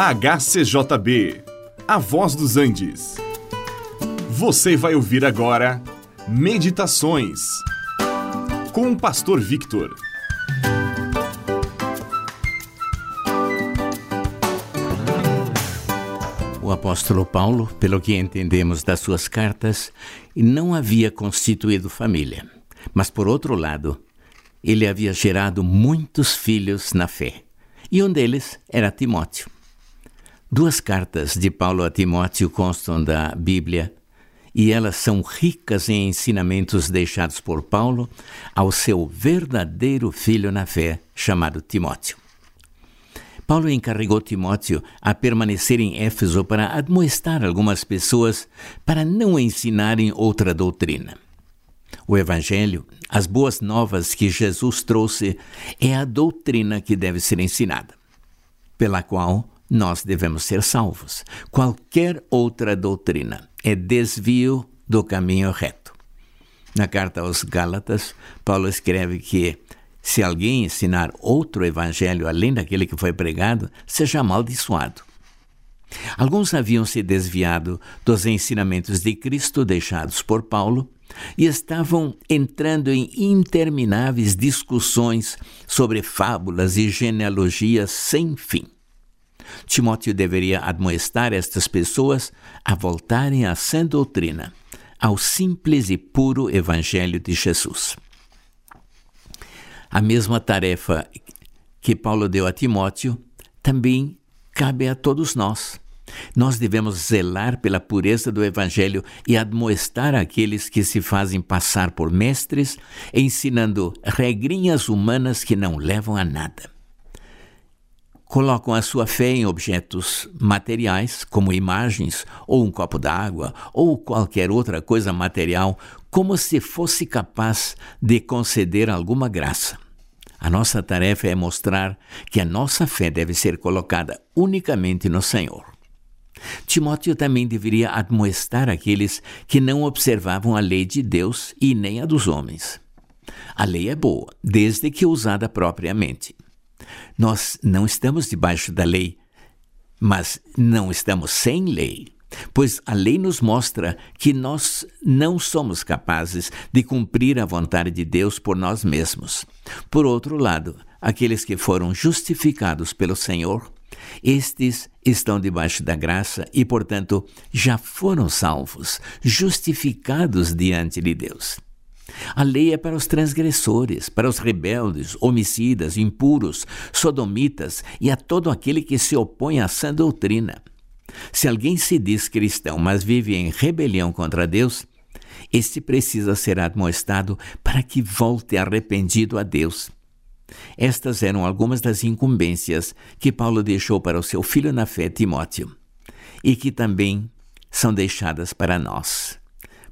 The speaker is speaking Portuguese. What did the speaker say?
HCJB, A Voz dos Andes. Você vai ouvir agora Meditações com o Pastor Victor. O apóstolo Paulo, pelo que entendemos das suas cartas, não havia constituído família, mas por outro lado, ele havia gerado muitos filhos na fé, e um deles era Timóteo. Duas cartas de Paulo a Timóteo constam da Bíblia e elas são ricas em ensinamentos deixados por Paulo ao seu verdadeiro filho na fé, chamado Timóteo. Paulo encarregou Timóteo a permanecer em Éfeso para admoestar algumas pessoas para não ensinarem outra doutrina. O Evangelho, as boas novas que Jesus trouxe, é a doutrina que deve ser ensinada, pela qual nós devemos ser salvos. Qualquer outra doutrina é desvio do caminho reto. Na carta aos Gálatas, Paulo escreve que se alguém ensinar outro evangelho além daquele que foi pregado, seja amaldiçoado. Alguns haviam se desviado dos ensinamentos de Cristo deixados por Paulo e estavam entrando em intermináveis discussões sobre fábulas e genealogias sem fim. Timóteo deveria admoestar estas pessoas a voltarem à sã doutrina, ao simples e puro Evangelho de Jesus. A mesma tarefa que Paulo deu a Timóteo também cabe a todos nós. Nós devemos zelar pela pureza do Evangelho e admoestar aqueles que se fazem passar por mestres, ensinando regrinhas humanas que não levam a nada colocam a sua fé em objetos materiais, como imagens, ou um copo d'água, ou qualquer outra coisa material, como se fosse capaz de conceder alguma graça. A nossa tarefa é mostrar que a nossa fé deve ser colocada unicamente no Senhor. Timóteo também deveria admoestar aqueles que não observavam a lei de Deus e nem a dos homens. A lei é boa, desde que usada propriamente. Nós não estamos debaixo da lei, mas não estamos sem lei, pois a lei nos mostra que nós não somos capazes de cumprir a vontade de Deus por nós mesmos. Por outro lado, aqueles que foram justificados pelo Senhor, estes estão debaixo da graça e, portanto, já foram salvos, justificados diante de Deus. A lei é para os transgressores, para os rebeldes, homicidas, impuros, sodomitas e a todo aquele que se opõe à sã doutrina. Se alguém se diz cristão, mas vive em rebelião contra Deus, este precisa ser admoestado para que volte arrependido a Deus. Estas eram algumas das incumbências que Paulo deixou para o seu filho na fé, Timóteo, e que também são deixadas para nós